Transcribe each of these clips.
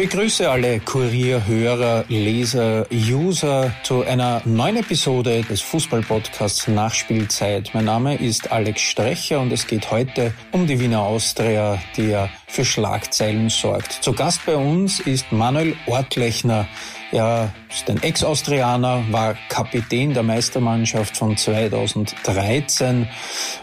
Begrüße alle Kurierhörer, Leser, User zu einer neuen Episode des Fußballpodcasts Nachspielzeit. Mein Name ist Alex Strecher und es geht heute um die Wiener Austria, die ja für Schlagzeilen sorgt. Zu Gast bei uns ist Manuel Ortlechner. Er ist ein Ex-Austrianer, war Kapitän der Meistermannschaft von 2013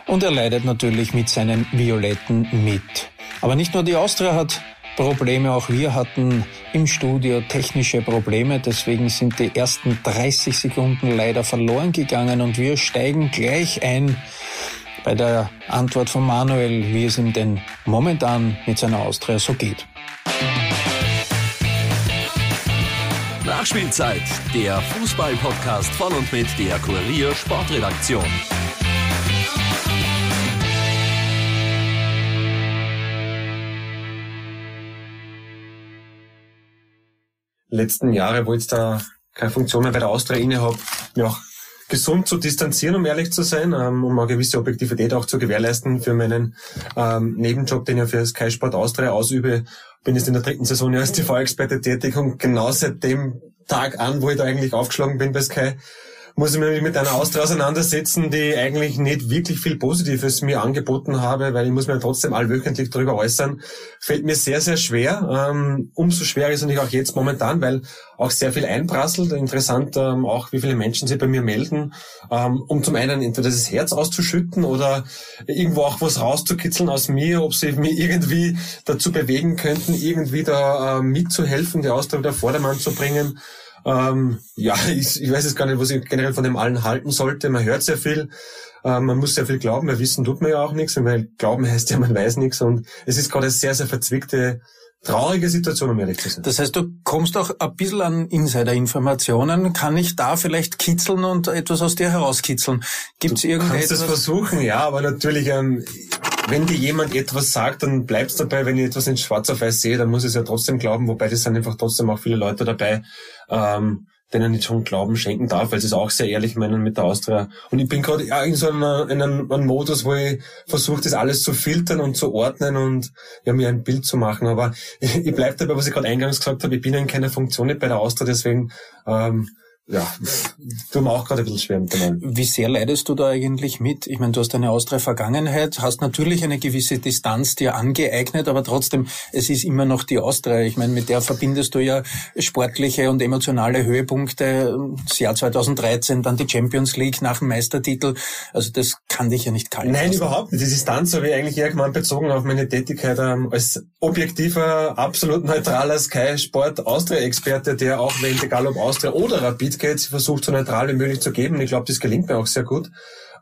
und er leidet natürlich mit seinen Violetten mit. Aber nicht nur die Austria hat Probleme. Auch wir hatten im Studio technische Probleme. Deswegen sind die ersten 30 Sekunden leider verloren gegangen und wir steigen gleich ein bei der Antwort von Manuel, wie es ihm denn momentan mit seiner Austria so geht. Nachspielzeit, der Fußball-Podcast von und mit der Kurier Sportredaktion. Letzten Jahre, wo ich da keine Funktion mehr bei der Austria inne habe, mir auch gesund zu distanzieren, um ehrlich zu sein, ähm, um eine gewisse Objektivität auch zu gewährleisten für meinen ähm, Nebenjob, den ich für Sky Sport Austria ausübe. Bin jetzt in der dritten Saison als TV-Experte tätig und genau seit dem Tag an, wo ich da eigentlich aufgeschlagen bin bei Sky, muss ich mich mit einer Austria auseinandersetzen, die eigentlich nicht wirklich viel Positives mir angeboten habe, weil ich muss mir trotzdem allwöchentlich darüber äußern. Fällt mir sehr, sehr schwer. Ähm, umso schwerer ist es natürlich auch jetzt momentan, weil auch sehr viel einprasselt. Interessant ähm, auch, wie viele Menschen sich bei mir melden, ähm, um zum einen entweder das Herz auszuschütten oder irgendwo auch was rauszukitzeln aus mir, ob sie mich irgendwie dazu bewegen könnten, irgendwie da äh, mitzuhelfen, die Austria wieder Vordermann zu bringen. Ähm, ja, ich, ich weiß jetzt gar nicht, was ich generell von dem allen halten sollte. Man hört sehr viel, ähm, man muss sehr viel glauben, weil Wissen tut man ja auch nichts, weil Glauben heißt ja, man weiß nichts und es ist gerade eine sehr, sehr verzwickte traurige Situation, um ehrlich zu sein. Das heißt, du kommst auch ein bisschen an Insider-Informationen. Kann ich da vielleicht kitzeln und etwas aus dir herauskitzeln? Gibt es irgendetwas? Du kannst es versuchen, ja, aber natürlich, ähm, wenn dir jemand etwas sagt, dann bleibt's dabei. Wenn ich etwas in schwarz auf weiß sehe, dann muss ich es ja trotzdem glauben, wobei das sind einfach trotzdem auch viele Leute dabei, ähm, denen ich schon Glauben schenken darf, weil sie es auch sehr ehrlich meinen mit der Austria. Und ich bin gerade in so einer, in einem, einem Modus, wo ich versuche, das alles zu filtern und zu ordnen und ja, mir ein Bild zu machen. Aber ich, ich bleibe dabei, was ich gerade eingangs gesagt habe, ich bin in keiner Funktion nicht bei der Austria, deswegen ähm, ja, tut mir auch gerade ein bisschen schwer mit dem Wie sehr leidest du da eigentlich mit? Ich meine, du hast eine Austria-Vergangenheit, hast natürlich eine gewisse Distanz dir angeeignet, aber trotzdem, es ist immer noch die Austria. Ich meine, mit der verbindest du ja sportliche und emotionale Höhepunkte. Das Jahr 2013, dann die Champions League nach dem Meistertitel. Also das kann dich ja nicht kalt Nein, lassen. überhaupt nicht. Die Distanz habe ich eigentlich irgendwann bezogen auf meine Tätigkeit ähm, als objektiver, absolut neutraler Sky-Sport-Austria-Experte, der auch, wenn egal ob Austria oder Rapid Mitglied versucht, so neutral wie möglich zu geben. Ich glaube, das gelingt mir auch sehr gut.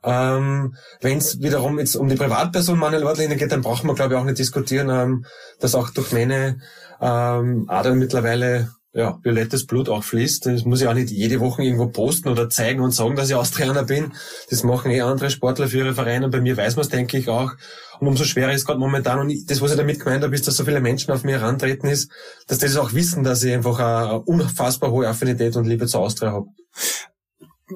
Ähm, Wenn es wiederum jetzt um die Privatperson Manuel Ortlehner geht, dann brauchen wir, glaube ich, auch nicht diskutieren, ähm, dass auch durch meine ähm, Adern mittlerweile ja, violettes Blut auch fließt. Das muss ich auch nicht jede Woche irgendwo posten oder zeigen und sagen, dass ich Austrianer bin. Das machen eh andere Sportler für ihre Vereine. Bei mir weiß man es, denke ich, auch. Und umso schwerer ist gerade momentan. Und das, was ich damit gemeint habe, ist, dass so viele Menschen auf mir herantreten ist, dass die das auch wissen, dass ich einfach eine unfassbar hohe Affinität und Liebe zur Austria habe.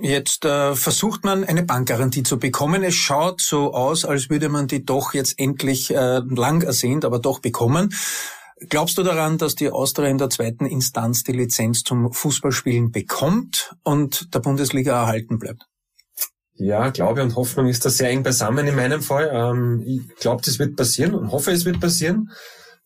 Jetzt äh, versucht man eine Bankgarantie zu bekommen. Es schaut so aus, als würde man die doch jetzt endlich äh, lang ersehnt, aber doch bekommen. Glaubst du daran, dass die Austria in der zweiten Instanz die Lizenz zum Fußballspielen bekommt und der Bundesliga erhalten bleibt? Ja, Glaube und Hoffnung ist da sehr eng beisammen in meinem Fall. Ähm, ich glaube, das wird passieren und hoffe, es wird passieren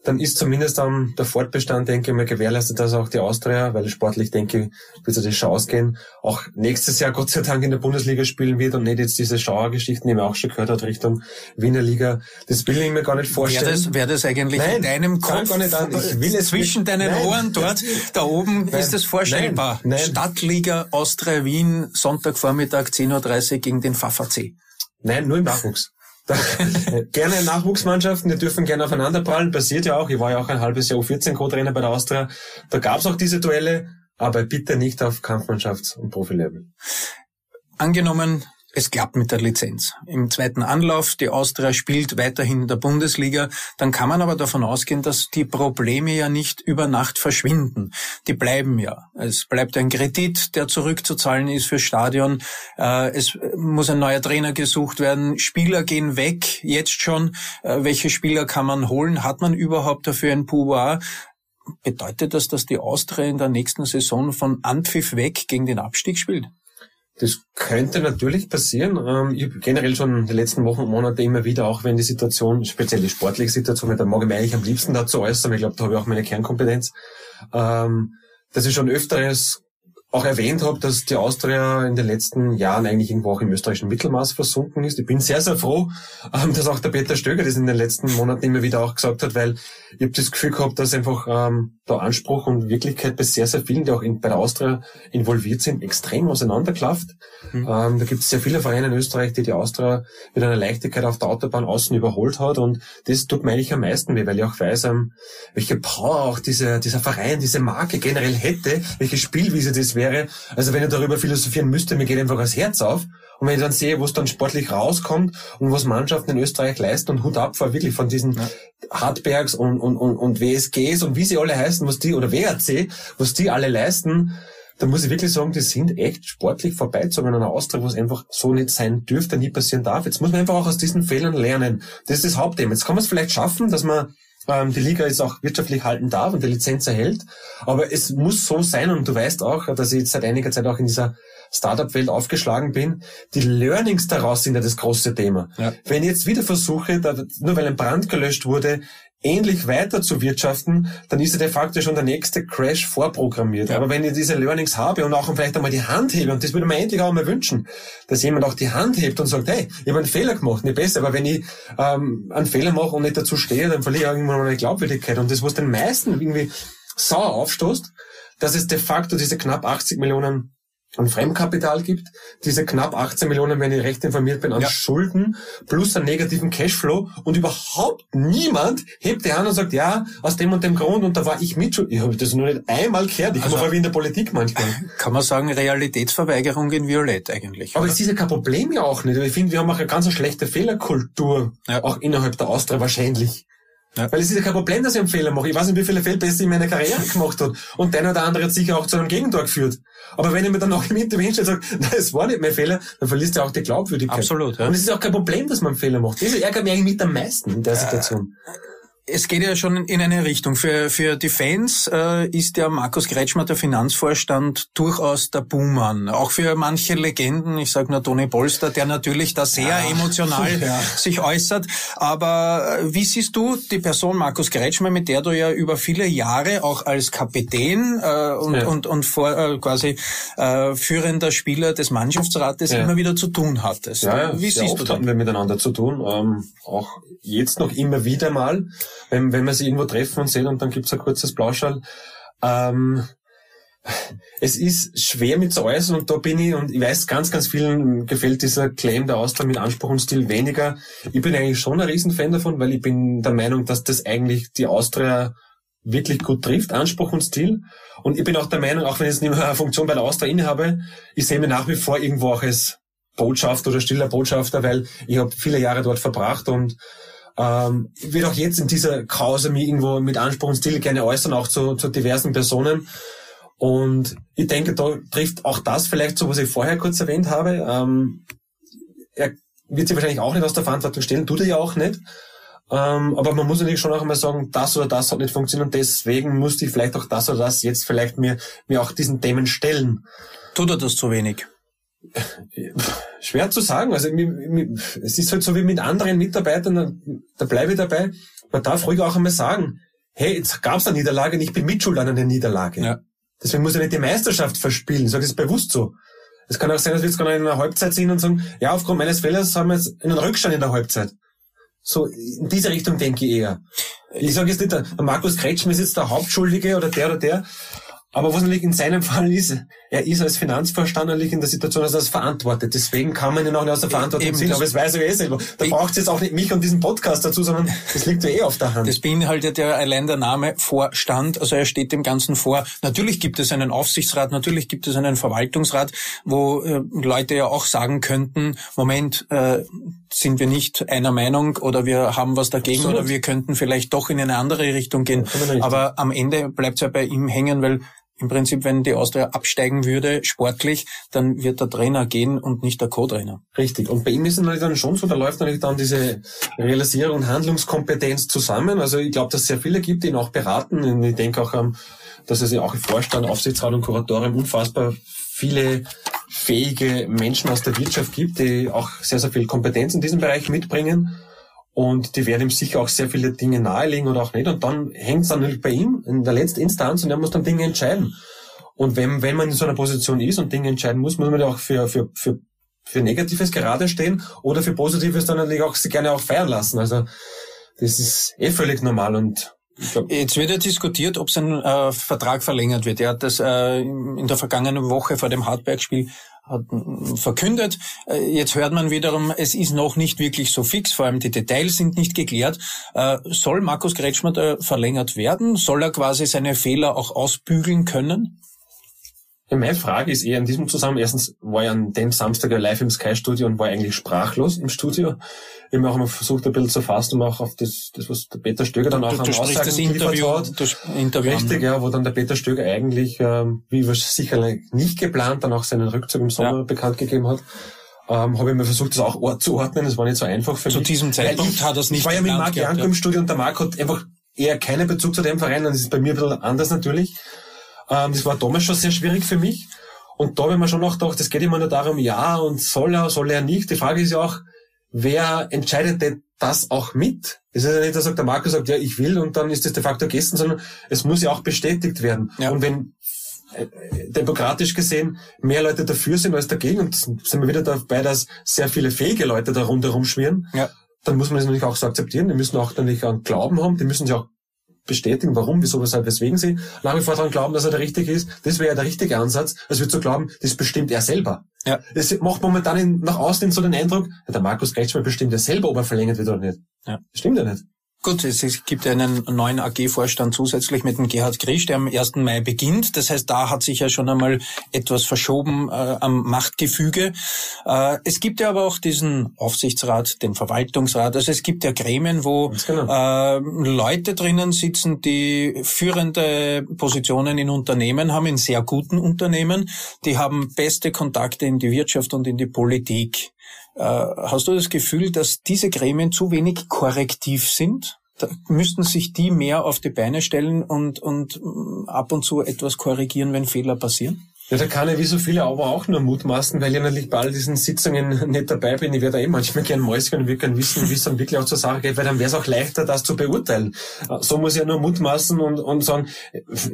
dann ist zumindest ähm, der Fortbestand, denke ich mal, gewährleistet, dass auch die Austria, weil sportlich, denke ich, wird es das Chance gehen, auch nächstes Jahr Gott sei Dank in der Bundesliga spielen wird und nicht jetzt diese Schauergeschichten, die man auch schon gehört hat, Richtung Wiener Liga. Das will ich mir gar nicht vorstellen. Wäre das, wär das eigentlich Nein, in deinem Kopf, gar nicht an. Ich will es zwischen nicht. deinen Nein. Ohren dort, da oben, Nein. ist das vorstellbar? Nein. Stadtliga Austria Wien, Sonntagvormittag 10.30 Uhr gegen den FAFAC. Nein, nur im Nachwuchs. gerne Nachwuchsmannschaften, die dürfen gerne aufeinander prallen, passiert ja auch. Ich war ja auch ein halbes Jahr U14-Co-Trainer bei der Austria. Da gab's auch diese Duelle, aber bitte nicht auf Kampfmannschafts- und Profilevel. Angenommen, es klappt mit der Lizenz. Im zweiten Anlauf, die Austria spielt weiterhin in der Bundesliga, dann kann man aber davon ausgehen, dass die Probleme ja nicht über Nacht verschwinden. Die bleiben ja. Es bleibt ein Kredit, der zurückzuzahlen ist fürs Stadion. Äh, es muss ein neuer Trainer gesucht werden. Spieler gehen weg, jetzt schon. Äh, welche Spieler kann man holen? Hat man überhaupt dafür ein Pouvoir? Bedeutet das, dass die Austria in der nächsten Saison von Anpfiff weg gegen den Abstieg spielt? Das könnte natürlich passieren. Ähm, ich habe generell schon in den letzten Wochen und Monaten immer wieder, auch wenn die Situation, speziell die sportliche Situation, da mag ich mich eigentlich am liebsten dazu äußern, ich glaube, da habe ich auch meine Kernkompetenz, ähm, dass ich schon öfteres auch erwähnt habe, dass die Austria in den letzten Jahren eigentlich irgendwo auch im österreichischen Mittelmaß versunken ist. Ich bin sehr, sehr froh, ähm, dass auch der Peter Stöger das in den letzten Monaten immer wieder auch gesagt hat, weil ich habe das Gefühl gehabt, dass einfach ähm, der Anspruch und Wirklichkeit bei sehr, sehr vielen, die auch in, bei der Austria involviert sind, extrem auseinanderklafft. Mhm. Ähm, da gibt es sehr viele Vereine in Österreich, die die Austria mit einer Leichtigkeit auf der Autobahn außen überholt hat und das tut mir eigentlich am meisten weh, weil ich auch weiß, ähm, welche Power auch diese, dieser Verein, diese Marke generell hätte, welche Spielwiese das wäre wäre. Also wenn ich darüber philosophieren müsste, mir geht einfach das Herz auf. Und wenn ich dann sehe, wo es dann sportlich rauskommt und was Mannschaften in Österreich leisten und Hut ab vor wirklich von diesen ja. Hartbergs und, und, und, und WSGs und wie sie alle heißen, was die, oder WRC, was die alle leisten, da muss ich wirklich sagen, die sind echt sportlich vorbeizogen an Austria, wo es einfach so nicht sein dürfte, nie passieren darf. Jetzt muss man einfach auch aus diesen Fehlern lernen. Das ist das Hauptthema. Jetzt kann man es vielleicht schaffen, dass man die Liga ist auch wirtschaftlich halten darf und die Lizenz erhält. Aber es muss so sein, und du weißt auch, dass ich jetzt seit einiger Zeit auch in dieser Startup-Welt aufgeschlagen bin. Die Learnings daraus sind ja das große Thema. Ja. Wenn ich jetzt wieder versuche, nur weil ein Brand gelöscht wurde, ähnlich weiter zu wirtschaften, dann ist ja de facto schon der nächste Crash vorprogrammiert. Ja. Aber wenn ich diese Learnings habe und auch vielleicht einmal die Hand hebe, und das würde man endlich auch mal wünschen, dass jemand auch die Hand hebt und sagt, hey, ich habe einen Fehler gemacht, nicht besser. Aber wenn ich ähm, einen Fehler mache und nicht dazu stehe, dann verliere ich irgendwann meine Glaubwürdigkeit. Und das, was den meisten irgendwie sauer aufstoßt, dass es de facto diese knapp 80 Millionen an Fremdkapital gibt, diese knapp 18 Millionen, wenn ich recht informiert bin, an ja. Schulden plus einen negativen Cashflow und überhaupt niemand hebt die Hand und sagt, ja, aus dem und dem Grund und da war ich mit Ich habe das nur nicht einmal gehört. Ich also, komme wie in der Politik manchmal. Kann man sagen, Realitätsverweigerung in Violett eigentlich. Aber es ist ja kein Problem ja auch nicht. Ich finde, wir haben auch eine ganz schlechte Fehlerkultur, ja. auch innerhalb der Austria wahrscheinlich. Ja. Weil es ist ja kein Problem, dass ich einen Fehler mache. Ich weiß nicht, wie viele Fehlpässe in meiner Karriere gemacht hat. Und der eine oder andere hat sicher auch zu einem Gegentor geführt. Aber wenn ich mir dann noch im Interview hinstelle und sage, nein, es war nicht mein Fehler, dann verliest er auch die Glaubwürdigkeit. Absolut, ja. Und es ist auch kein Problem, dass man einen Fehler macht. Das ärgert mich eigentlich mit am meisten in der Situation. Äh, es geht ja schon in eine Richtung. Für, für die Fans äh, ist ja Markus Kretschmer, der Finanzvorstand, durchaus der Buhmann. Auch für manche Legenden, ich sage nur Toni Polster, der natürlich da sehr ja. emotional ja. sich äußert. Aber äh, wie siehst du die Person Markus Kretschmer, mit der du ja über viele Jahre auch als Kapitän äh, und, ja. und, und vor, äh, quasi äh, führender Spieler des Mannschaftsrates immer wieder zu tun hattest? Ja, wie siehst du das? hatten wir miteinander zu tun, ähm, auch jetzt noch immer wieder mal wenn, wenn wir sie irgendwo treffen und sehen und dann gibt's ein kurzes Plauschall. Ähm, es ist schwer mit zu äußern und da bin ich, und ich weiß, ganz, ganz vielen gefällt dieser Claim der Austria mit Anspruch und Stil weniger. Ich bin eigentlich schon ein Riesenfan davon, weil ich bin der Meinung, dass das eigentlich die Austria wirklich gut trifft, Anspruch und Stil. Und ich bin auch der Meinung, auch wenn ich jetzt nicht mehr eine Funktion bei der Austria innehabe, ich sehe mich nach wie vor irgendwo auch als Botschafter oder stiller Botschafter, weil ich habe viele Jahre dort verbracht und ähm, ich will auch jetzt in dieser Krause mich irgendwo mit Anspruch und Stil gerne äußern, auch zu, zu diversen Personen. Und ich denke, da trifft auch das vielleicht so, was ich vorher kurz erwähnt habe. Ähm, er wird sich wahrscheinlich auch nicht aus der Verantwortung stellen, tut er ja auch nicht. Ähm, aber man muss natürlich schon auch einmal sagen, das oder das hat nicht funktioniert und deswegen musste ich vielleicht auch das oder das jetzt vielleicht mir, mir auch diesen Themen stellen. Tut er das zu wenig? Schwer zu sagen. Also es ist halt so wie mit anderen Mitarbeitern, da bleibe ich dabei. Man darf ruhig auch einmal sagen, hey, jetzt gab es eine Niederlage und ich bin mitschuld an einer Niederlage. Ja. Deswegen muss ich nicht die Meisterschaft verspielen. Ich sage das bewusst so. Es kann auch sein, dass wir jetzt gerade in einer Halbzeit sind und sagen, ja, aufgrund meines Fehlers haben wir jetzt einen Rückstand in der Halbzeit. So, in diese Richtung denke ich eher. Ich sage jetzt nicht, der Markus Kretschmer ist jetzt der Hauptschuldige oder der oder der, Aber was natürlich in seinem Fall ist, er ist als Finanzvorstand natürlich in der Situation, dass er es verantwortet. Deswegen kann man ihn auch nicht aus der Verantwortung ziehen. Aber es weiß er eh selber. Da braucht es jetzt auch nicht mich und diesen Podcast dazu, sondern das liegt ja eh auf der Hand. Das beinhaltet ja allein der Name Vorstand. Also er steht dem Ganzen vor. Natürlich gibt es einen Aufsichtsrat, natürlich gibt es einen Verwaltungsrat, wo äh, Leute ja auch sagen könnten, Moment, äh, sind wir nicht einer Meinung oder wir haben was dagegen Absolut. oder wir könnten vielleicht doch in eine andere Richtung gehen. Aber am Ende bleibt es ja bei ihm hängen, weil im Prinzip, wenn die Austria absteigen würde, sportlich, dann wird der Trainer gehen und nicht der Co-Trainer. Richtig. Und bei ihm ist es natürlich dann schon so, da läuft natürlich dann diese Realisierung und Handlungskompetenz zusammen. Also ich glaube, dass es sehr viele gibt, die ihn auch beraten. Und ich denke auch, ähm, dass es ja auch im Vorstand, Aufsichtsrat und Kuratorium unfassbar viele fähige Menschen aus der Wirtschaft gibt, die auch sehr, sehr viel Kompetenz in diesem Bereich mitbringen. Und die werden ihm sicher auch sehr viele Dinge nahelegen oder auch nicht. Und dann hängt es dann natürlich bei ihm in der letzten Instanz und er muss dann Dinge entscheiden. Und wenn, wenn man in so einer Position ist und Dinge entscheiden muss, muss man ja auch für, für, für, für Negatives gerade stehen oder für Positives dann natürlich auch gerne auch feiern lassen. Also das ist eh völlig normal und Jetzt wird ja diskutiert, ob sein äh, Vertrag verlängert wird. Er hat das äh, in der vergangenen Woche vor dem Hartberg-Spiel verkündet. Äh, jetzt hört man wiederum, es ist noch nicht wirklich so fix, vor allem die Details sind nicht geklärt. Äh, soll Markus Kretschmer verlängert werden? Soll er quasi seine Fehler auch ausbügeln können? Ja, meine Frage ist eher in diesem Zusammenhang, erstens war ich an dem Samstag ja live im Sky-Studio und war eigentlich sprachlos im Studio. Ich habe auch mal versucht, ein bisschen zu fassen, auch auf das, das was der Peter Stöger dann auch du, an du Aussagen das Interview, hat. Das Interview Richtig, ja, wo dann der Peter Stöger eigentlich, ähm, wie sicherlich nicht geplant, dann auch seinen Rückzug im Sommer ja. bekannt gegeben hat. Ähm, habe ich mir versucht, das auch zu ordnen. Das war nicht so einfach für zu mich. Zu diesem Zeitpunkt ich, hat es nicht Ich war ja mit Marc Janko ja. im Studio und der Marc hat einfach eher keinen Bezug zu dem Verein. Und das ist bei mir ein bisschen anders natürlich. Ähm, das war damals schon sehr schwierig für mich. Und da ich mir schon noch gedacht, es geht immer nur darum, ja und soll er, soll er nicht. Die Frage ist ja auch, wer entscheidet denn das auch mit? Es ist ja nicht, dass der Markus sagt, ja, ich will und dann ist das de facto gegessen, sondern es muss ja auch bestätigt werden. Ja. Und wenn äh, demokratisch gesehen mehr Leute dafür sind als dagegen, und sind wir wieder dabei, dass sehr viele fähige Leute da rundherum schwirren, ja. dann muss man es natürlich auch so akzeptieren. Die müssen auch natürlich einen Glauben haben, die müssen sich auch bestätigen, warum, wieso, weshalb, weswegen sie nach wie vor daran glauben, dass er der Richtige ist. Das wäre ja der richtige Ansatz, als wir zu glauben, das bestimmt er selber. Ja. Es macht momentan in, nach außen so den Eindruck, ja, der Markus Kretschmer bestimmt ja selber, ob er verlängert wird oder nicht. Ja. Stimmt ja nicht. Gut, es gibt einen neuen AG-Vorstand zusätzlich mit dem Gerhard Grisch, der am 1. Mai beginnt. Das heißt, da hat sich ja schon einmal etwas verschoben äh, am Machtgefüge. Äh, es gibt ja aber auch diesen Aufsichtsrat, den Verwaltungsrat. Also es gibt ja Gremien, wo genau. äh, Leute drinnen sitzen, die führende Positionen in Unternehmen haben, in sehr guten Unternehmen. Die haben beste Kontakte in die Wirtschaft und in die Politik. Äh, hast du das Gefühl, dass diese Gremien zu wenig korrektiv sind? Da müssten sich die mehr auf die Beine stellen und, und mm, ab und zu etwas korrigieren, wenn Fehler passieren? Ja, da kann ich wie so viele aber auch nur mutmaßen, weil ich natürlich bei all diesen Sitzungen nicht dabei bin. Ich werde eh manchmal gern Mäuschen und würde gern wissen, wie es dann wirklich auch zur Sache geht, weil dann wäre es auch leichter, das zu beurteilen. Äh, so muss ich ja nur mutmaßen und, und sagen,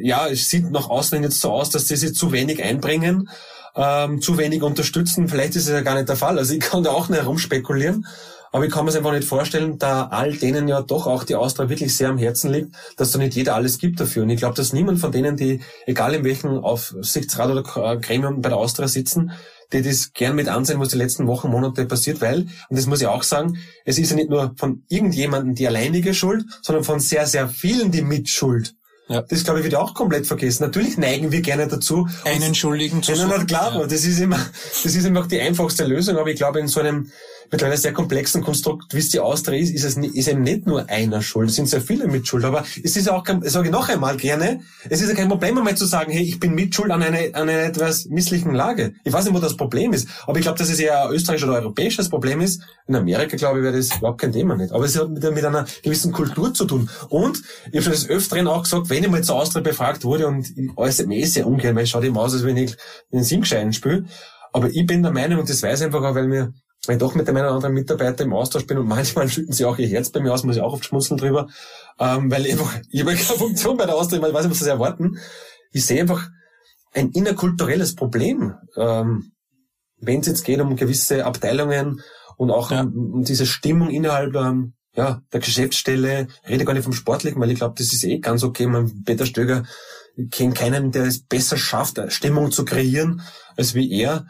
ja, es sieht nach außen jetzt so aus, dass sie sich zu wenig einbringen ähm, zu wenig unterstützen. Vielleicht ist es ja gar nicht der Fall. Also ich kann da auch nicht herumspekulieren. Aber ich kann mir es einfach nicht vorstellen, da all denen ja doch auch die Austria wirklich sehr am Herzen liegt, dass da nicht jeder alles gibt dafür. Und ich glaube, dass niemand von denen, die, egal in welchem Aufsichtsrat oder Gremium bei der Austria sitzen, die das gern mit ansehen, was die letzten Wochen, Monate passiert, weil, und das muss ich auch sagen, es ist ja nicht nur von irgendjemandem die alleinige Schuld, sondern von sehr, sehr vielen die Mitschuld. Ja. Das, glaube ich, wird auch komplett vergessen. Natürlich neigen wir gerne dazu. Einen Schuldigen zu suchen. Klar, ja. das ist immer, das ist immer auch die einfachste Lösung, aber ich glaube, in so einem mittlerweile sehr komplexen Konstrukt, wie es die Austria ist, ist es ist eben nicht nur einer schuld, es sind sehr viele mitschuld. Aber es ist auch, kein, sage ich noch einmal gerne, es ist ja kein Problem einmal zu sagen, hey, ich bin mitschuld an, eine, an einer etwas misslichen Lage. Ich weiß nicht, wo das Problem ist, aber ich glaube, dass es eher ein österreichisches oder europäisches Problem ist. In Amerika, glaube ich, wäre das überhaupt kein Thema nicht. Aber es hat mit, mit einer gewissen Kultur zu tun. Und ich habe schon des Öfteren auch gesagt, wenn ich mal zur Austria befragt wurde und ich äußere mich sehr ungern, weil ich schaue immer aus, als wenn ich den Singschein spiele. Aber ich bin der Meinung, und das weiß ich einfach auch, weil wir weil ich doch mit dem einen oder anderen Mitarbeiter im Austausch bin und manchmal schütten sie auch ihr Herz bei mir aus, muss ich auch oft schmunzeln drüber, ähm, weil ich einfach, ich habe keine Funktion bei der Austausch, ich weiß nicht, was sie erwarten. Ich sehe einfach ein innerkulturelles Problem, ähm, wenn es jetzt geht um gewisse Abteilungen und auch ja. um, um, diese Stimmung innerhalb ähm, ja, der Geschäftsstelle, ich rede gar nicht vom Sportlichen, weil ich glaube, das ist eh ganz okay. Man, Peter Stöger Ich kenne keinen, der es besser schafft, Stimmung zu kreieren, als wie er.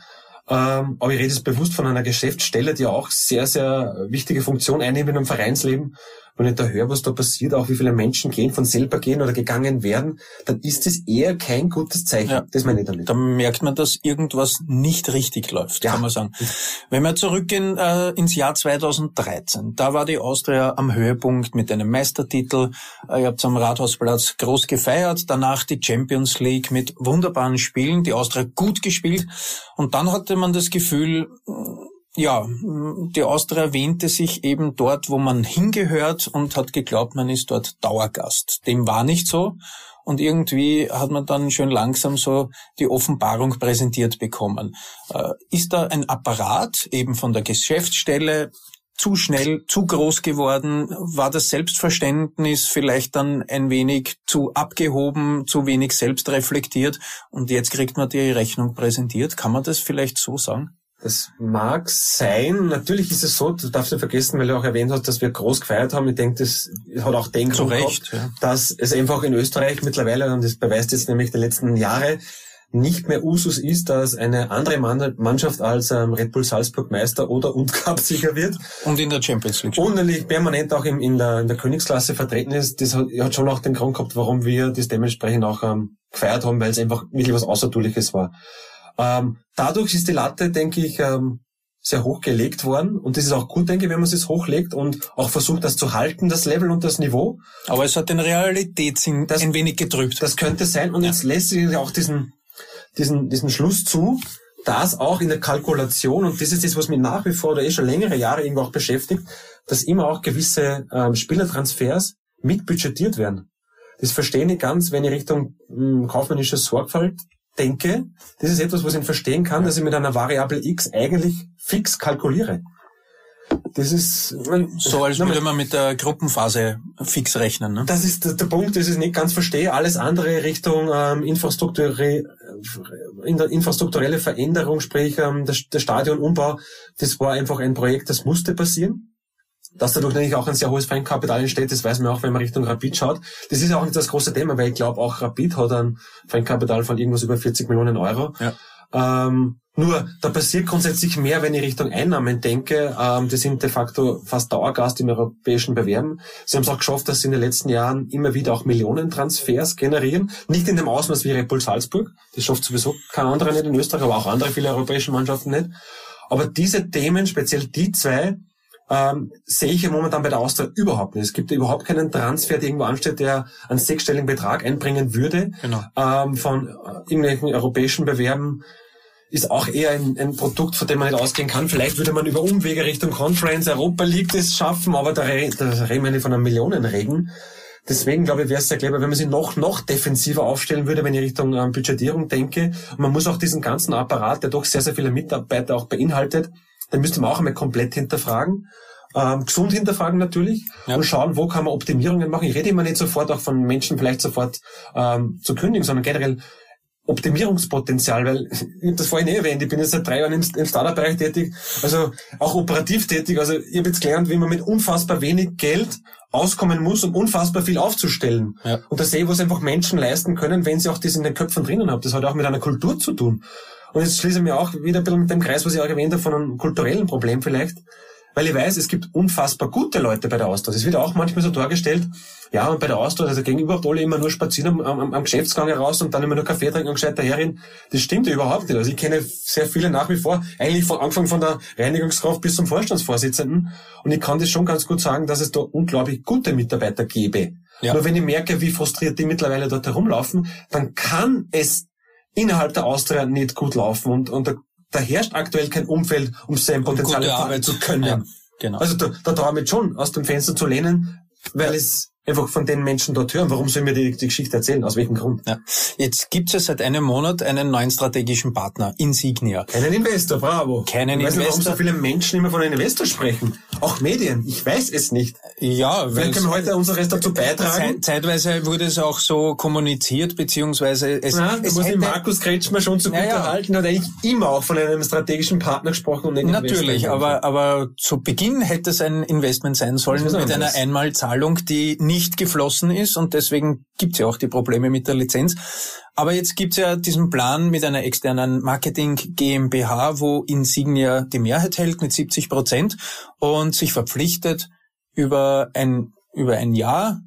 Ähm, aber ich rede jetzt bewusst von einer Geschäftsstelle, die auch sehr, sehr wichtige Funktion einnimmt in einem Vereinsleben wenn ich da höre, was da passiert, auch wie viele Menschen gehen, von selber gehen oder gegangen werden, dann ist das eher kein gutes Zeichen. Ja. Das meine ich damit. Da merkt man, dass irgendwas nicht richtig läuft, ja. kann man sagen. Wenn wir zurückgehen äh, ins Jahr 2013, da war die Austria am Höhepunkt mit einem Meistertitel. Äh, ihr habt am Rathausplatz groß gefeiert, danach die Champions League mit wunderbaren Spielen, die Austria gut gespielt. Und dann hatte man das Gefühl, ja, die Austria wähnte sich eben dort, wo man hingehört und hat geglaubt, man ist dort Dauergast. Dem war nicht so. Und irgendwie hat man dann schön langsam so die Offenbarung präsentiert bekommen. Äh, ist da ein Apparat eben von der Geschäftsstelle zu schnell, zu groß geworden? War das Selbstverständnis vielleicht dann ein wenig zu abgehoben, zu wenig selbstreflektiert und jetzt kriegt man die Rechnung präsentiert? Kann man das vielleicht so sagen? Das mag sein. Natürlich ist es so, du darfst nicht vergessen, weil du auch erwähnt hast, dass wir groß gefeiert haben. Ich denke, das hat auch den Grund gehabt, ja. dass es einfach in Österreich mittlerweile, und das beweist jetzt nämlich die letzten Jahre, nicht mehr Usus ist, dass eine andere Mannschaft als ähm, Red Bull Salzburg Meister oder und Cupsieger wird. Und in der Champions League. Und natürlich permanent auch in, in, der, in der Königsklasse vertreten ist. Das hat, hat schon auch den Grund gehabt, warum wir das dementsprechend auch ähm, gefeiert haben, weil es einfach wirklich was Außertürliches war. Ähm, dadurch ist die Latte, denke ich, ähm, sehr hoch gelegt worden. Und das ist auch gut, denke ich, wenn man es hochlegt und auch versucht, das zu halten, das Level und das Niveau. Aber es hat den Realitätssinn das, ein wenig getrübt. Das könnte sein. Und ja. jetzt lässt sich auch diesen, diesen, diesen Schluss zu, dass auch in der Kalkulation, und das ist das, was mich nach wie vor oder eh schon längere Jahre irgendwo auch beschäftigt, dass immer auch gewisse ähm, Spielertransfers mitbudgetiert werden. Das verstehe ich ganz, wenn ich Richtung mh, hm, kaufmännische Sorgfalt denke, das ist etwas, was ich verstehen kann, dass ich mit einer Variable x eigentlich fix kalkuliere. Das ist man, so, als würde man mit der Gruppenphase fix rechnen. Ne? Das ist der, der Punkt, das ich nicht ganz verstehe. Alles andere Richtung ähm, infrastrukturelle, in der infrastrukturelle Veränderung, sprich ähm, der, der Stadionumbau, das war einfach ein Projekt, das musste passieren. Dass dadurch natürlich auch ein sehr hohes Fremdkapital entsteht, das weiß man auch, wenn man Richtung Rapid schaut. Das ist auch nicht das große Thema, weil ich glaube, auch Rapid hat ein Fremdkapital von irgendwas über 40 Millionen Euro. Ja. Ähm, nur, da passiert grundsätzlich mehr, wenn ich Richtung Einnahmen denke. Ähm, die sind de facto fast Dauergast im europäischen Bewerben. Sie haben es auch geschafft, dass sie in den letzten Jahren immer wieder auch Millionentransfers generieren. Nicht in dem Ausmaß wie Red Bull Salzburg. Das schafft sowieso kein anderer nicht in Österreich, aber auch andere viele europäische Mannschaften nicht. Aber diese Themen, speziell die zwei, ähm, sehe ich ja momentan bei der Austria überhaupt nicht. Es gibt überhaupt keinen Transfer, der irgendwo ansteht, der einen sechsstelligen Betrag einbringen würde. Genau. Ähm, von äh, irgendwelchen europäischen Bewerben ist auch eher ein, ein, Produkt, von dem man nicht ausgehen kann. Vielleicht würde man über Umwege Richtung Conference, Europa League das schaffen, aber da, da reden wir nicht von einem Millionenregen. Deswegen glaube ich, wäre es sehr clever, wenn man sich noch, noch defensiver aufstellen würde, wenn ich Richtung ähm, Budgetierung denke. Und man muss auch diesen ganzen Apparat, der doch sehr, sehr viele Mitarbeiter auch beinhaltet, den müsste man auch einmal komplett hinterfragen. Ähm, gesund hinterfragen natürlich ja. und schauen, wo kann man Optimierungen machen. Ich rede immer nicht sofort auch von Menschen vielleicht sofort ähm, zu kündigen, sondern generell Optimierungspotenzial, weil ich habe das vorhin eh erwähnt, ich bin jetzt seit drei Jahren im, im Startup-Bereich tätig, also auch operativ tätig. Also ich habe jetzt gelernt, wie man mit unfassbar wenig Geld auskommen muss, um unfassbar viel aufzustellen. Ja. Und da sehe ich, was einfach Menschen leisten können, wenn sie auch das in den Köpfen drinnen haben. Das hat auch mit einer Kultur zu tun. Und jetzt schließe ich mir auch wieder ein bisschen mit dem Kreis, was ich auch erwähnt habe, von einem kulturellen Problem vielleicht. Weil ich weiß, es gibt unfassbar gute Leute bei der Austria. Es wird auch manchmal so dargestellt, ja, und bei der Austria, also gegenüber alle immer nur spazieren am, am, am Geschäftsgang heraus und dann immer nur Kaffee trinken und gescheit daherin. Das stimmt ja überhaupt nicht. Also ich kenne sehr viele nach wie vor, eigentlich von Anfang von der Reinigungskraft bis zum Vorstandsvorsitzenden. Und ich kann das schon ganz gut sagen, dass es da unglaublich gute Mitarbeiter gäbe. Ja. Nur wenn ich merke, wie frustriert die mittlerweile dort herumlaufen, dann kann es innerhalb der Austria nicht gut laufen und, und da, da herrscht aktuell kein Umfeld, um sein Potenzial entfalten zu können. Ja, genau. Also da, da traue ich mich schon, aus dem Fenster zu lehnen, weil es einfach von den Menschen dort hören. Warum sollen wir die, die Geschichte erzählen? Aus welchem Grund? Ja. Jetzt gibt es ja seit einem Monat einen neuen strategischen Partner, Insignia. Keinen Investor, bravo. Keinen ich weiß Investor. Nicht, warum so viele Menschen immer von einem Investor sprechen. Auch Medien. Ich weiß es nicht. Ja, weil können wir heute unseres dazu beitragen. Zeitweise wurde es auch so kommuniziert, beziehungsweise es. Ja, es muss hätte, Markus Kretschmer schon zu gut ja, erhalten, hat eigentlich immer auch von einem strategischen Partner gesprochen und nicht Natürlich, aber, aber zu Beginn hätte es ein Investment sein sollen mit einer Einmalzahlung, die nicht nicht geflossen ist und deswegen gibt's ja auch die Probleme mit der Lizenz. Aber jetzt gibt's ja diesen Plan mit einer externen Marketing GmbH, wo Insignia die Mehrheit hält mit 70 Prozent und sich verpflichtet, über ein, über ein Jahr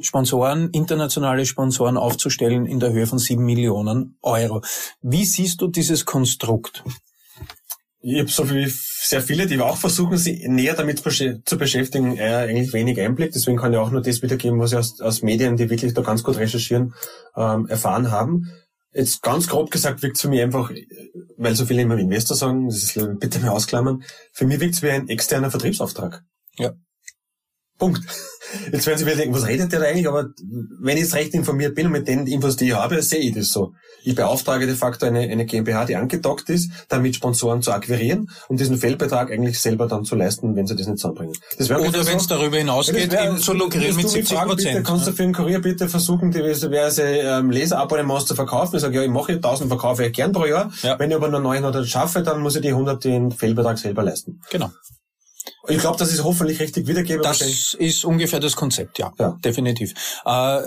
Sponsoren, internationale Sponsoren aufzustellen in der Höhe von sieben Millionen Euro. Wie siehst du dieses Konstrukt? Ich habe so wie sehr viele, die auch versuchen, sich näher damit zu beschäftigen, äh, eigentlich wenig Einblick. Deswegen kann ich auch nur das wiedergeben, was ich aus, aus Medien, die wirklich da ganz gut recherchieren, ähm, erfahren haben. Jetzt ganz grob gesagt wirkt es für mich einfach, weil so viele immer Investor sagen, das ist bitte mal ausklammern, für mich wirkt es wie ein externer Vertriebsauftrag. Ja. Punkt. Jetzt werden Sie wieder denken, was redet der da eigentlich? Aber wenn ich jetzt recht informiert bin und mit den Infos, die ich habe, sehe ich das so. Ich beauftrage de facto eine, eine GmbH, die angedockt ist, damit Sponsoren zu akquirieren und diesen Feldbetrag eigentlich selber dann zu leisten, wenn sie das nicht zusammenbringen. Das Oder wenn es so, darüber hinausgeht, wär, eben zu lukrieren mit 70 Prozent. Kannst du für den Kurier bitte versuchen, diverse ähm, Leserabonnements zu verkaufen? Ich sage, ja, ich mache 1000 verkaufe ich gern pro Jahr. Ja. Wenn ich aber nur 900 schaffe, dann muss ich die 100 den Feldbetrag selber leisten. Genau. Ich glaube, das ist hoffentlich richtig wiedergeben. Das ist ungefähr das Konzept, ja, ja. definitiv. Äh,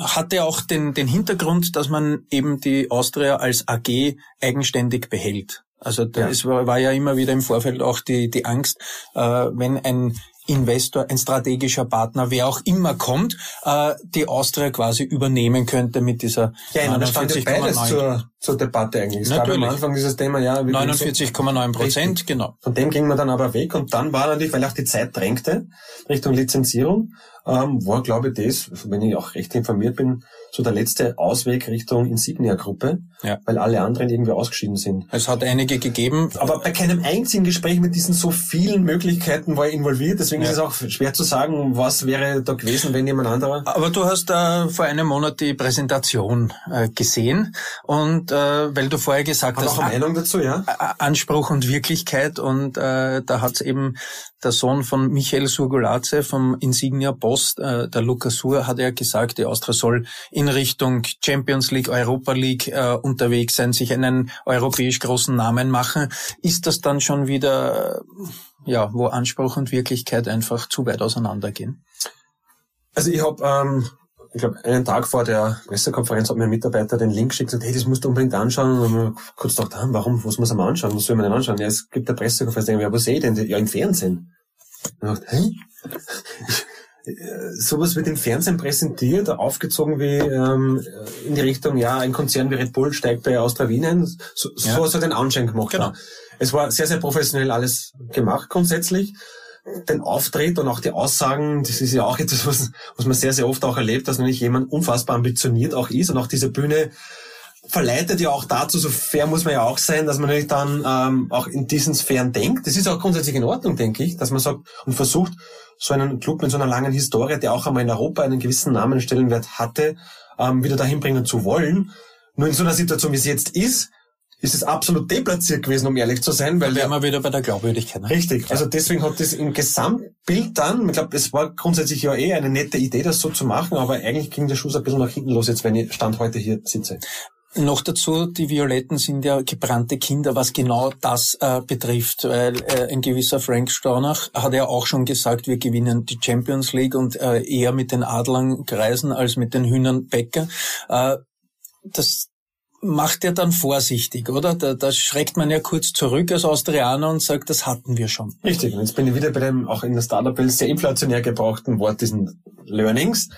hatte auch den, den Hintergrund, dass man eben die Austria als AG eigenständig behält. Also da ja. es war, war ja immer wieder im Vorfeld auch die, die Angst, äh, wenn ein Investor, ein strategischer Partner, wer auch immer kommt, äh, die Austria quasi übernehmen könnte mit dieser ja, 49,9 zur, zur Debatte eigentlich. Es natürlich. gab am Anfang dieses Thema, ja, 49,9 Prozent, genau. Von dem ging man dann aber weg und dann war natürlich, weil auch die Zeit drängte Richtung Lizenzierung, ähm, war, glaube ich, das, wenn ich auch recht informiert bin, so der letzte Ausweg Richtung Insignia-Gruppe, ja. weil alle anderen irgendwie ausgeschieden sind. Es hat einige gegeben. Aber bei keinem einzigen Gespräch mit diesen so vielen Möglichkeiten war ich involviert, deswegen ja. ist es auch schwer zu sagen, was wäre da gewesen, wenn jemand anderer. Aber du hast äh, vor einem Monat die Präsentation äh, gesehen und äh, weil du vorher gesagt Hat hast, auch eine Meinung dazu, ja? Anspruch und Wirklichkeit und äh, da hat es eben der Sohn von Michael Surgulaze vom Insignia Post, äh, der Lukas Sur, hat ja gesagt, die Austria soll in Richtung Champions League, Europa League äh, unterwegs sein, sich einen europäisch großen Namen machen. Ist das dann schon wieder, ja, wo Anspruch und Wirklichkeit einfach zu weit auseinandergehen? Also ich habe ähm, ich glaube, einen Tag vor der Pressekonferenz hat mir ein Mitarbeiter den Link geschickt und gesagt, hey, das musst du unbedingt anschauen. Und dann kurz gedacht, ah, warum, muss man anschauen? Was soll man denn anschauen? Ja, es gibt eine Pressekonferenz. Ja, wo sehe ich denn? Ja, im Fernsehen. Und ich dachte, hä? Sowas wird im Fernsehen präsentiert, aufgezogen wie ähm, in die Richtung, ja, ein Konzern wie Red Bull steigt bei Austria Wien So, ja. so hat den Anschein gemacht. Genau. Es war sehr, sehr professionell alles gemacht grundsätzlich den Auftritt und auch die Aussagen, das ist ja auch etwas, was, was man sehr, sehr oft auch erlebt, dass nämlich jemand unfassbar ambitioniert auch ist und auch diese Bühne verleitet ja auch dazu, so fair muss man ja auch sein, dass man natürlich dann ähm, auch in diesen Sphären denkt. Das ist auch grundsätzlich in Ordnung, denke ich, dass man sagt und versucht, so einen Club mit so einer langen Historie, der auch einmal in Europa einen gewissen Namen Stellenwert hatte, ähm, wieder dahin bringen zu wollen. Nur in so einer Situation, wie es jetzt ist, ist es absolut deplatziert gewesen, um ehrlich zu sein, weil wir wir wieder bei der Glaubwürdigkeit. Ne? Richtig. Also deswegen hat das im Gesamtbild dann, ich glaube, es war grundsätzlich ja eh eine nette Idee, das so zu machen, aber eigentlich ging der Schuss ein bisschen nach hinten los, jetzt wenn ich Stand heute hier sitze. Noch dazu, die Violetten sind ja gebrannte Kinder, was genau das äh, betrifft, weil äh, ein gewisser Frank Stornach hat ja auch schon gesagt, wir gewinnen die Champions League und äh, eher mit den Adlern kreisen als mit den Hühnern Bäcker. Äh, das macht er dann vorsichtig, oder? Da, da schreckt man ja kurz zurück als Austrianer und sagt, das hatten wir schon. Richtig, und jetzt bin ich wieder bei dem auch in der Startup-Welt sehr inflationär gebrauchten Wort, diesen Learnings.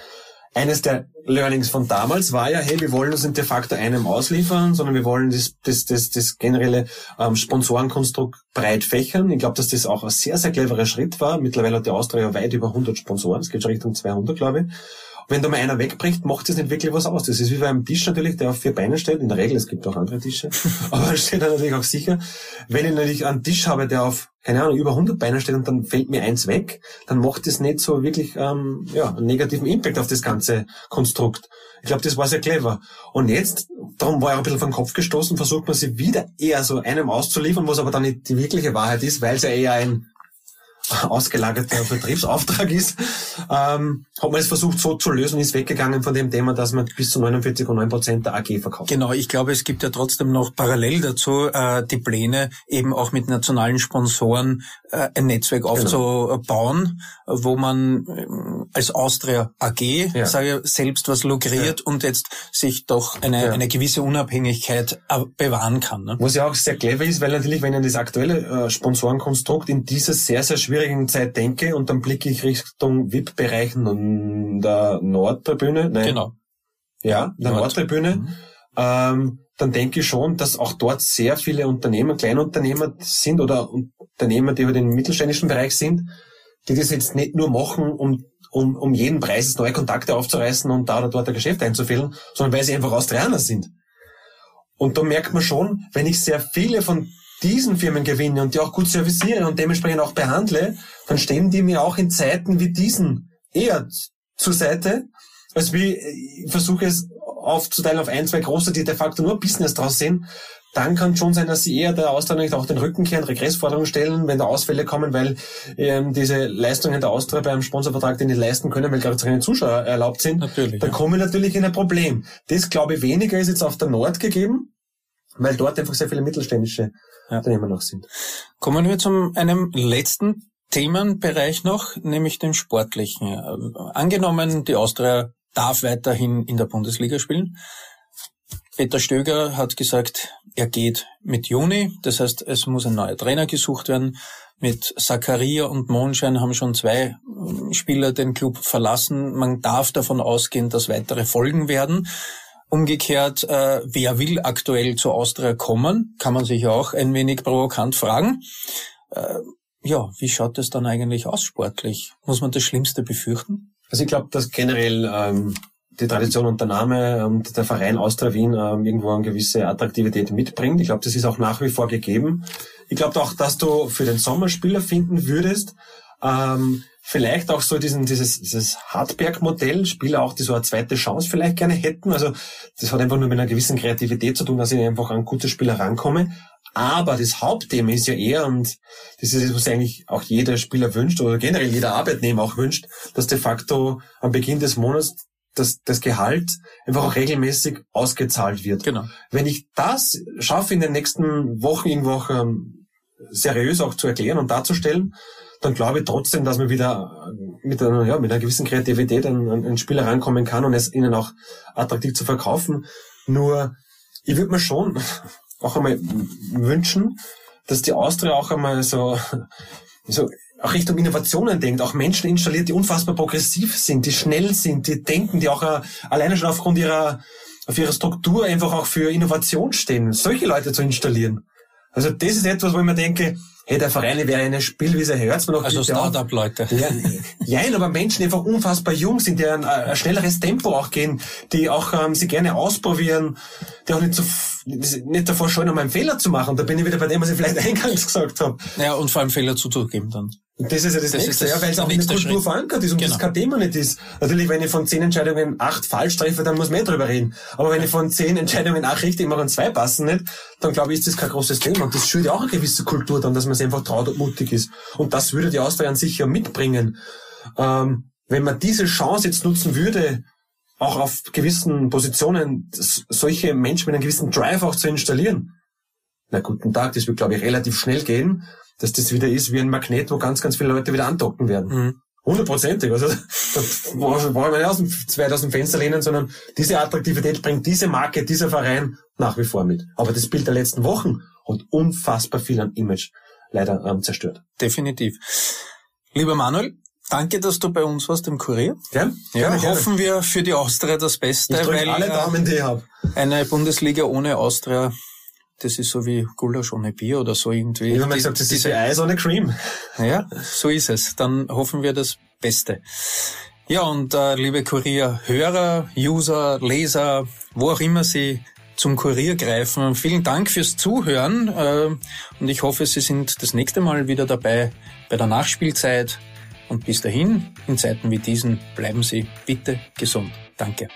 Eines der Learnings von damals war ja, hey, wir wollen uns nicht de facto einem ausliefern, sondern wir wollen das, das, das, das generelle ähm, Sponsorenkonstrukt breit fächern. Ich glaube, dass das auch ein sehr, sehr cleverer Schritt war. Mittlerweile hat die Austria weit über 100 Sponsoren. Es geht schon Richtung 200, glaube ich wenn da mal einer wegbricht, macht das nicht wirklich was aus. Das ist wie bei einem Tisch natürlich, der auf vier Beinen steht. In der Regel, es gibt auch andere Tische. aber steht da natürlich auch sicher. Wenn ich natürlich einen Tisch habe, der auf, keine Ahnung, über 100 Beinen steht und dann fällt mir eins weg, dann macht das nicht so wirklich, ähm, ja, einen negativen Impact auf das ganze Konstrukt. Ich glaube, das war sehr clever. Und jetzt, darum war ich ein bisschen vom Kopf gestoßen, versucht man sich wieder eher so einem auszuliefern, was aber dann nicht die wirkliche Wahrheit ist, weil es ja eher ein ausgelagerter Vertriebsauftrag ist, ähm, hat man es versucht so zu lösen, ist weggegangen von dem Thema, dass man bis zu 49,9 Prozent der AG verkauft. Genau, ich glaube, es gibt ja trotzdem noch parallel dazu äh, die Pläne, eben auch mit nationalen Sponsoren äh, ein Netzwerk genau. aufzubauen, wo man äh, als Austria AG, ja. sage selbst was lukriert ja. und jetzt sich doch eine, ja. eine gewisse Unabhängigkeit äh, bewahren kann. Ne? Was ja auch sehr clever ist, weil natürlich, wenn an das aktuelle äh, Sponsorenkonstrukt in dieser sehr, sehr schwierigen Zeit denke und dann blicke ich Richtung VIP-Bereichen und der Nordtribüne, nein. Genau. Ja, der Nord. Nordtribüne. Mhm. Ähm, dann denke ich schon, dass auch dort sehr viele Unternehmer, Kleinunternehmer sind oder Unternehmer, die über den mittelständischen Bereich sind, die das jetzt nicht nur machen, um, um, um jeden Preis neue Kontakte aufzureißen und da oder dort ein Geschäft einzufällen, sondern weil sie einfach Austrianer sind. Und da merkt man schon, wenn ich sehr viele von diesen Firmen gewinne und die auch gut serviciere und dementsprechend auch behandle, dann stehen die mir auch in Zeiten wie diesen eher zur Seite, als wie ich versuche es aufzuteilen auf ein, zwei große, die de facto nur Business draus sehen, dann kann schon sein, dass sie eher der Austria nicht auch den Rücken kehren, Regressforderungen stellen, wenn da Ausfälle kommen, weil ähm, diese Leistungen der Austria beim Sponsorvertrag die nicht leisten können, weil gerade keine Zuschauer erlaubt sind, natürlich, dann ja. kommen wir natürlich in ein Problem. Das, glaube ich, weniger ist jetzt auf der Nord gegeben, weil dort einfach sehr viele mittelständische ja. Unternehmen noch sind. Kommen wir zu einem letzten Themenbereich noch, nämlich dem sportlichen. Angenommen, die Austria darf weiterhin in der Bundesliga spielen. Peter Stöger hat gesagt, er geht mit Juni. Das heißt, es muss ein neuer Trainer gesucht werden. Mit Zakaria und Monschein haben schon zwei Spieler den Club verlassen. Man darf davon ausgehen, dass weitere folgen werden. Umgekehrt, äh, wer will aktuell zu Austria kommen, kann man sich auch ein wenig provokant fragen. Äh, ja, wie schaut es dann eigentlich aus sportlich? Muss man das Schlimmste befürchten? Also ich glaube, dass generell ähm, die Tradition und der Name und der Verein Austria Wien ähm, irgendwo eine gewisse Attraktivität mitbringt. Ich glaube, das ist auch nach wie vor gegeben. Ich glaube auch, dass du für den Sommerspieler finden würdest, ähm, vielleicht auch so diesen, dieses, dieses Hartberg-Modell, Spieler auch, die so eine zweite Chance vielleicht gerne hätten. Also das hat einfach nur mit einer gewissen Kreativität zu tun, dass ich einfach an gute Spieler rankomme. Aber das Hauptthema ist ja eher, und das ist es, was eigentlich auch jeder Spieler wünscht oder generell jeder Arbeitnehmer auch wünscht, dass de facto am Beginn des Monats das, das Gehalt einfach auch regelmäßig ausgezahlt wird. Genau. Wenn ich das schaffe, in den nächsten Wochen irgendwo auch ähm, seriös auch zu erklären und darzustellen, dann glaube ich trotzdem, dass man wieder mit einer, ja, mit einer gewissen Kreativität an, an einen Spieler rankommen kann und es ihnen auch attraktiv zu verkaufen. Nur, ich würde mir schon auch einmal wünschen, dass die Austria auch einmal so, so auch Richtung Innovationen denkt, auch Menschen installiert, die unfassbar progressiv sind, die schnell sind, die denken, die auch uh, alleine schon aufgrund ihrer, auf ihrer Struktur einfach auch für Innovation stehen, solche Leute zu installieren. Also das ist etwas, wo ich mir denke, hey, der Verein wäre eine Spielwiese, hört's mir noch Also Start-up-Leute. Ja, ja, aber Menschen, die einfach unfassbar jung sind, die ein, ein schnelleres Tempo auch gehen, die auch ähm, sie gerne ausprobieren, die auch nicht, so, nicht davor scheuen, um einen Fehler zu machen. Da bin ich wieder bei dem, was ich vielleicht eingangs gesagt habe. Ja, und vor allem Fehler zuzugeben dann. Und das ist ja das, das Nächste, das ja, weil es auch in der Kultur Schritt. verankert ist und genau. das kein Thema nicht ist. Natürlich, wenn ich von zehn Entscheidungen acht falsch treffe, dann muss man mehr drüber reden. Aber wenn ich von zehn Entscheidungen acht richtig mache und zwei passen nicht, dann glaube ich, ist das kein großes Thema. Und das schürt ja auch eine gewisse Kultur dann, dass man sich einfach traut und mutig ist. Und das würde die Austria an sich ja mitbringen. Ähm, wenn man diese Chance jetzt nutzen würde, auch auf gewissen Positionen solche Menschen mit einem gewissen Drive auch zu installieren. Na guten Tag, das wird, glaube ich, relativ schnell gehen dass das wieder ist wie ein Magnet, wo ganz, ganz viele Leute wieder andocken werden. Mhm. Hundertprozentig. Also da wollen wir nicht aus dem, weit aus dem Fenster lehnen, sondern diese Attraktivität bringt diese Marke, dieser Verein nach wie vor mit. Aber das Bild der letzten Wochen hat unfassbar viel an Image leider ähm, zerstört. Definitiv. Lieber Manuel, danke, dass du bei uns warst im Kurier. Ja, ja gerne, hoffen wir für die Austria das Beste. Ich weil alle Daumen, die ich hab. Eine Bundesliga ohne Austria das ist so wie Gulasch ohne Bier oder so irgendwie. Ich habe mal gesagt, das ist wie Eis ohne Cream. Ja, so ist es. Dann hoffen wir das Beste. Ja, und äh, liebe Kurier-Hörer, User, Leser, wo auch immer Sie zum Kurier greifen, vielen Dank fürs Zuhören äh, und ich hoffe, Sie sind das nächste Mal wieder dabei bei der Nachspielzeit. Und bis dahin, in Zeiten wie diesen, bleiben Sie bitte gesund. Danke.